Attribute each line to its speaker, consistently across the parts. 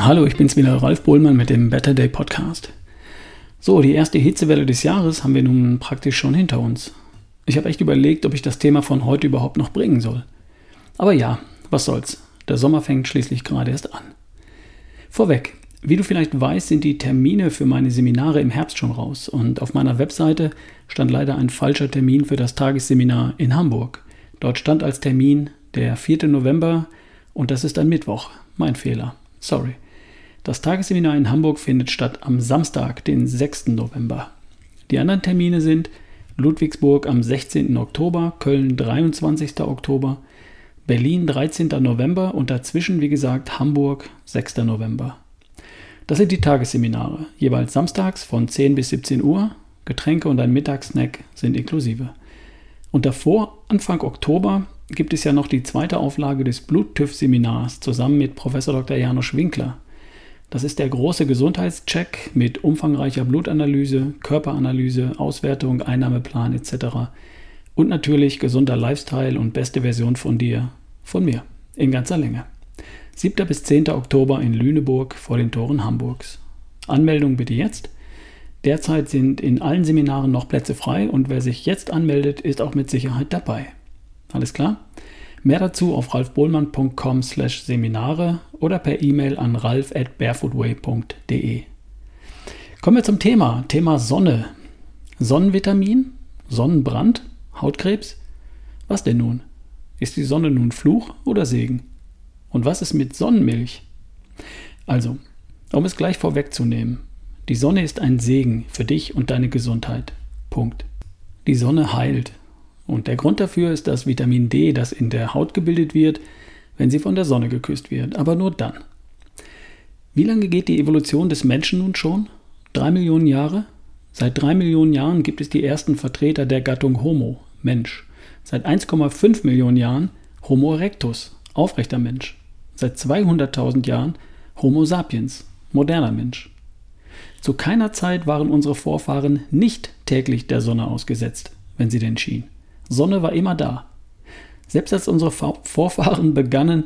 Speaker 1: Hallo, ich bin's wieder, Ralf Bohlmann mit dem Better Day Podcast. So, die erste Hitzewelle des Jahres haben wir nun praktisch schon hinter uns. Ich habe echt überlegt, ob ich das Thema von heute überhaupt noch bringen soll. Aber ja, was soll's. Der Sommer fängt schließlich gerade erst an. Vorweg, wie du vielleicht weißt, sind die Termine für meine Seminare im Herbst schon raus und auf meiner Webseite stand leider ein falscher Termin für das Tagesseminar in Hamburg. Dort stand als Termin der 4. November und das ist ein Mittwoch. Mein Fehler. Sorry. Das Tagesseminar in Hamburg findet statt am Samstag, den 6. November. Die anderen Termine sind Ludwigsburg am 16. Oktober, Köln 23. Oktober, Berlin 13. November und dazwischen, wie gesagt, Hamburg 6. November. Das sind die Tagesseminare, jeweils samstags von 10 bis 17 Uhr. Getränke und ein Mittagssnack sind inklusive. Und davor, Anfang Oktober, gibt es ja noch die zweite Auflage des Blut-TÜV-Seminars zusammen mit Professor Dr. Janusz Winkler. Das ist der große Gesundheitscheck mit umfangreicher Blutanalyse, Körperanalyse, Auswertung, Einnahmeplan etc. Und natürlich gesunder Lifestyle und beste Version von dir, von mir, in ganzer Länge. 7. bis 10. Oktober in Lüneburg vor den Toren Hamburgs. Anmeldung bitte jetzt. Derzeit sind in allen Seminaren noch Plätze frei und wer sich jetzt anmeldet, ist auch mit Sicherheit dabei. Alles klar? Mehr dazu auf ralfbohlmann.com slash Seminare oder per E-Mail an ralf at barefootway.de. Kommen wir zum Thema. Thema Sonne. Sonnenvitamin? Sonnenbrand? Hautkrebs? Was denn nun? Ist die Sonne nun Fluch oder Segen? Und was ist mit Sonnenmilch? Also, um es gleich vorwegzunehmen, die Sonne ist ein Segen für dich und deine Gesundheit. Punkt. Die Sonne heilt. Und der Grund dafür ist das Vitamin D, das in der Haut gebildet wird, wenn sie von der Sonne geküsst wird, aber nur dann. Wie lange geht die Evolution des Menschen nun schon? Drei Millionen Jahre? Seit drei Millionen Jahren gibt es die ersten Vertreter der Gattung Homo, Mensch. Seit 1,5 Millionen Jahren Homo erectus, aufrechter Mensch. Seit 200.000 Jahren Homo sapiens, moderner Mensch. Zu keiner Zeit waren unsere Vorfahren nicht täglich der Sonne ausgesetzt, wenn sie denn schien. Sonne war immer da. Selbst als unsere Vorfahren begannen,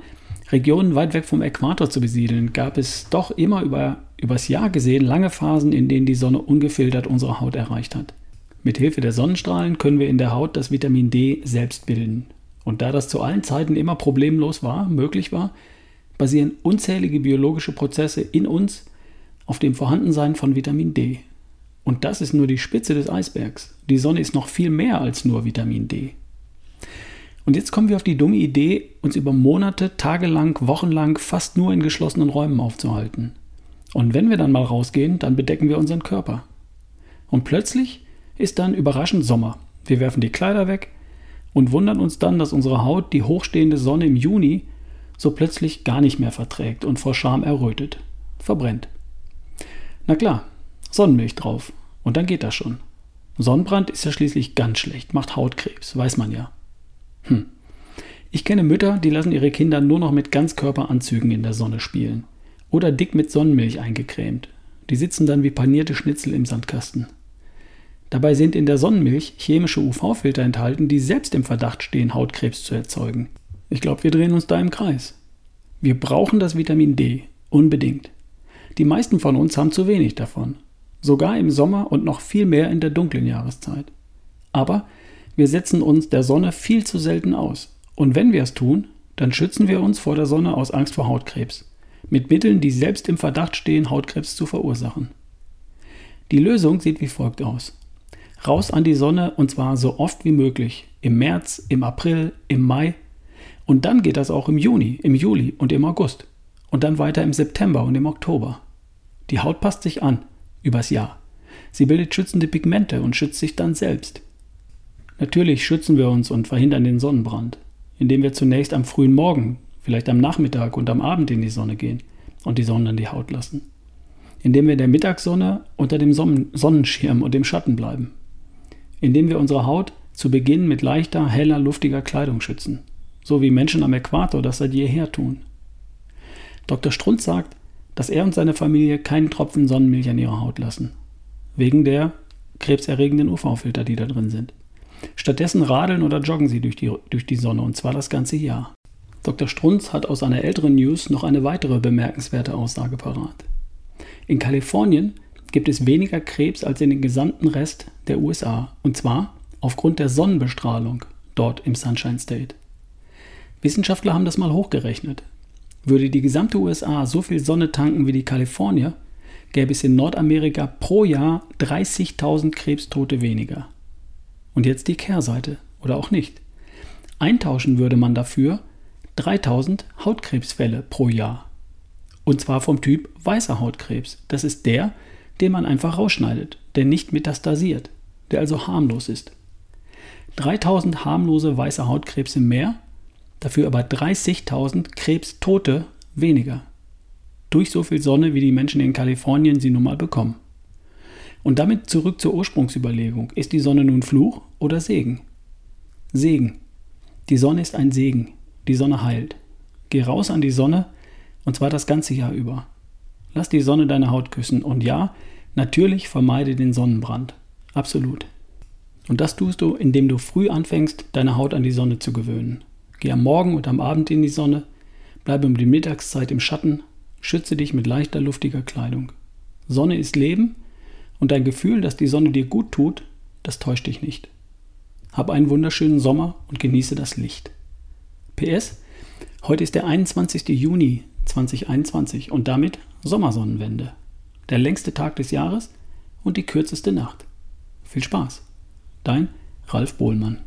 Speaker 1: Regionen weit weg vom Äquator zu besiedeln, gab es doch immer über, übers Jahr gesehen lange Phasen, in denen die Sonne ungefiltert unsere Haut erreicht hat. Mit Hilfe der Sonnenstrahlen können wir in der Haut das Vitamin D selbst bilden. Und da das zu allen Zeiten immer problemlos war, möglich war, basieren unzählige biologische Prozesse in uns auf dem Vorhandensein von Vitamin D. Und das ist nur die Spitze des Eisbergs. Die Sonne ist noch viel mehr als nur Vitamin D. Und jetzt kommen wir auf die dumme Idee, uns über Monate, tagelang, wochenlang fast nur in geschlossenen Räumen aufzuhalten. Und wenn wir dann mal rausgehen, dann bedecken wir unseren Körper. Und plötzlich ist dann überraschend Sommer. Wir werfen die Kleider weg und wundern uns dann, dass unsere Haut die hochstehende Sonne im Juni so plötzlich gar nicht mehr verträgt und vor Scham errötet, verbrennt. Na klar, Sonnenmilch drauf. Und dann geht das schon. Sonnenbrand ist ja schließlich ganz schlecht, macht Hautkrebs, weiß man ja. Hm. Ich kenne Mütter, die lassen ihre Kinder nur noch mit Ganzkörperanzügen in der Sonne spielen. Oder dick mit Sonnenmilch eingecremt. Die sitzen dann wie panierte Schnitzel im Sandkasten. Dabei sind in der Sonnenmilch chemische UV-Filter enthalten, die selbst im Verdacht stehen, Hautkrebs zu erzeugen. Ich glaube, wir drehen uns da im Kreis. Wir brauchen das Vitamin D, unbedingt. Die meisten von uns haben zu wenig davon sogar im Sommer und noch viel mehr in der dunklen Jahreszeit. Aber wir setzen uns der Sonne viel zu selten aus. Und wenn wir es tun, dann schützen wir uns vor der Sonne aus Angst vor Hautkrebs. Mit Mitteln, die selbst im Verdacht stehen, Hautkrebs zu verursachen. Die Lösung sieht wie folgt aus. Raus an die Sonne und zwar so oft wie möglich. Im März, im April, im Mai. Und dann geht das auch im Juni, im Juli und im August. Und dann weiter im September und im Oktober. Die Haut passt sich an übers Jahr. Sie bildet schützende Pigmente und schützt sich dann selbst. Natürlich schützen wir uns und verhindern den Sonnenbrand, indem wir zunächst am frühen Morgen, vielleicht am Nachmittag und am Abend in die Sonne gehen und die Sonne an die Haut lassen. Indem wir in der Mittagssonne unter dem Sonnenschirm und dem Schatten bleiben. Indem wir unsere Haut zu Beginn mit leichter, heller, luftiger Kleidung schützen, so wie Menschen am Äquator das seit jeher tun. Dr. Strunz sagt, dass er und seine Familie keinen Tropfen Sonnenmilch an ihrer Haut lassen. Wegen der krebserregenden UV-Filter, die da drin sind. Stattdessen radeln oder joggen sie durch die, durch die Sonne und zwar das ganze Jahr. Dr. Strunz hat aus einer älteren News noch eine weitere bemerkenswerte Aussage parat. In Kalifornien gibt es weniger Krebs als in den gesamten Rest der USA, und zwar aufgrund der Sonnenbestrahlung dort im Sunshine State. Wissenschaftler haben das mal hochgerechnet. Würde die gesamte USA so viel Sonne tanken wie die Kalifornier, gäbe es in Nordamerika pro Jahr 30.000 Krebstote weniger. Und jetzt die Kehrseite, oder auch nicht. Eintauschen würde man dafür 3000 Hautkrebsfälle pro Jahr. Und zwar vom Typ weißer Hautkrebs. Das ist der, den man einfach rausschneidet, der nicht metastasiert, der also harmlos ist. 3000 harmlose weiße Hautkrebse mehr, dafür aber 30.000 Krebstote weniger. Durch so viel Sonne, wie die Menschen in Kalifornien sie nun mal bekommen. Und damit zurück zur Ursprungsüberlegung. Ist die Sonne nun Fluch oder Segen? Segen. Die Sonne ist ein Segen. Die Sonne heilt. Geh raus an die Sonne und zwar das ganze Jahr über. Lass die Sonne deine Haut küssen und ja, natürlich vermeide den Sonnenbrand. Absolut. Und das tust du, indem du früh anfängst, deine Haut an die Sonne zu gewöhnen. Geh am Morgen und am Abend in die Sonne, bleibe um die Mittagszeit im Schatten, schütze dich mit leichter, luftiger Kleidung. Sonne ist Leben und dein Gefühl, dass die Sonne dir gut tut, das täuscht dich nicht. Hab einen wunderschönen Sommer und genieße das Licht. PS, heute ist der 21. Juni 2021 und damit Sommersonnenwende. Der längste Tag des Jahres und die kürzeste Nacht. Viel Spaß. Dein Ralf Bohlmann.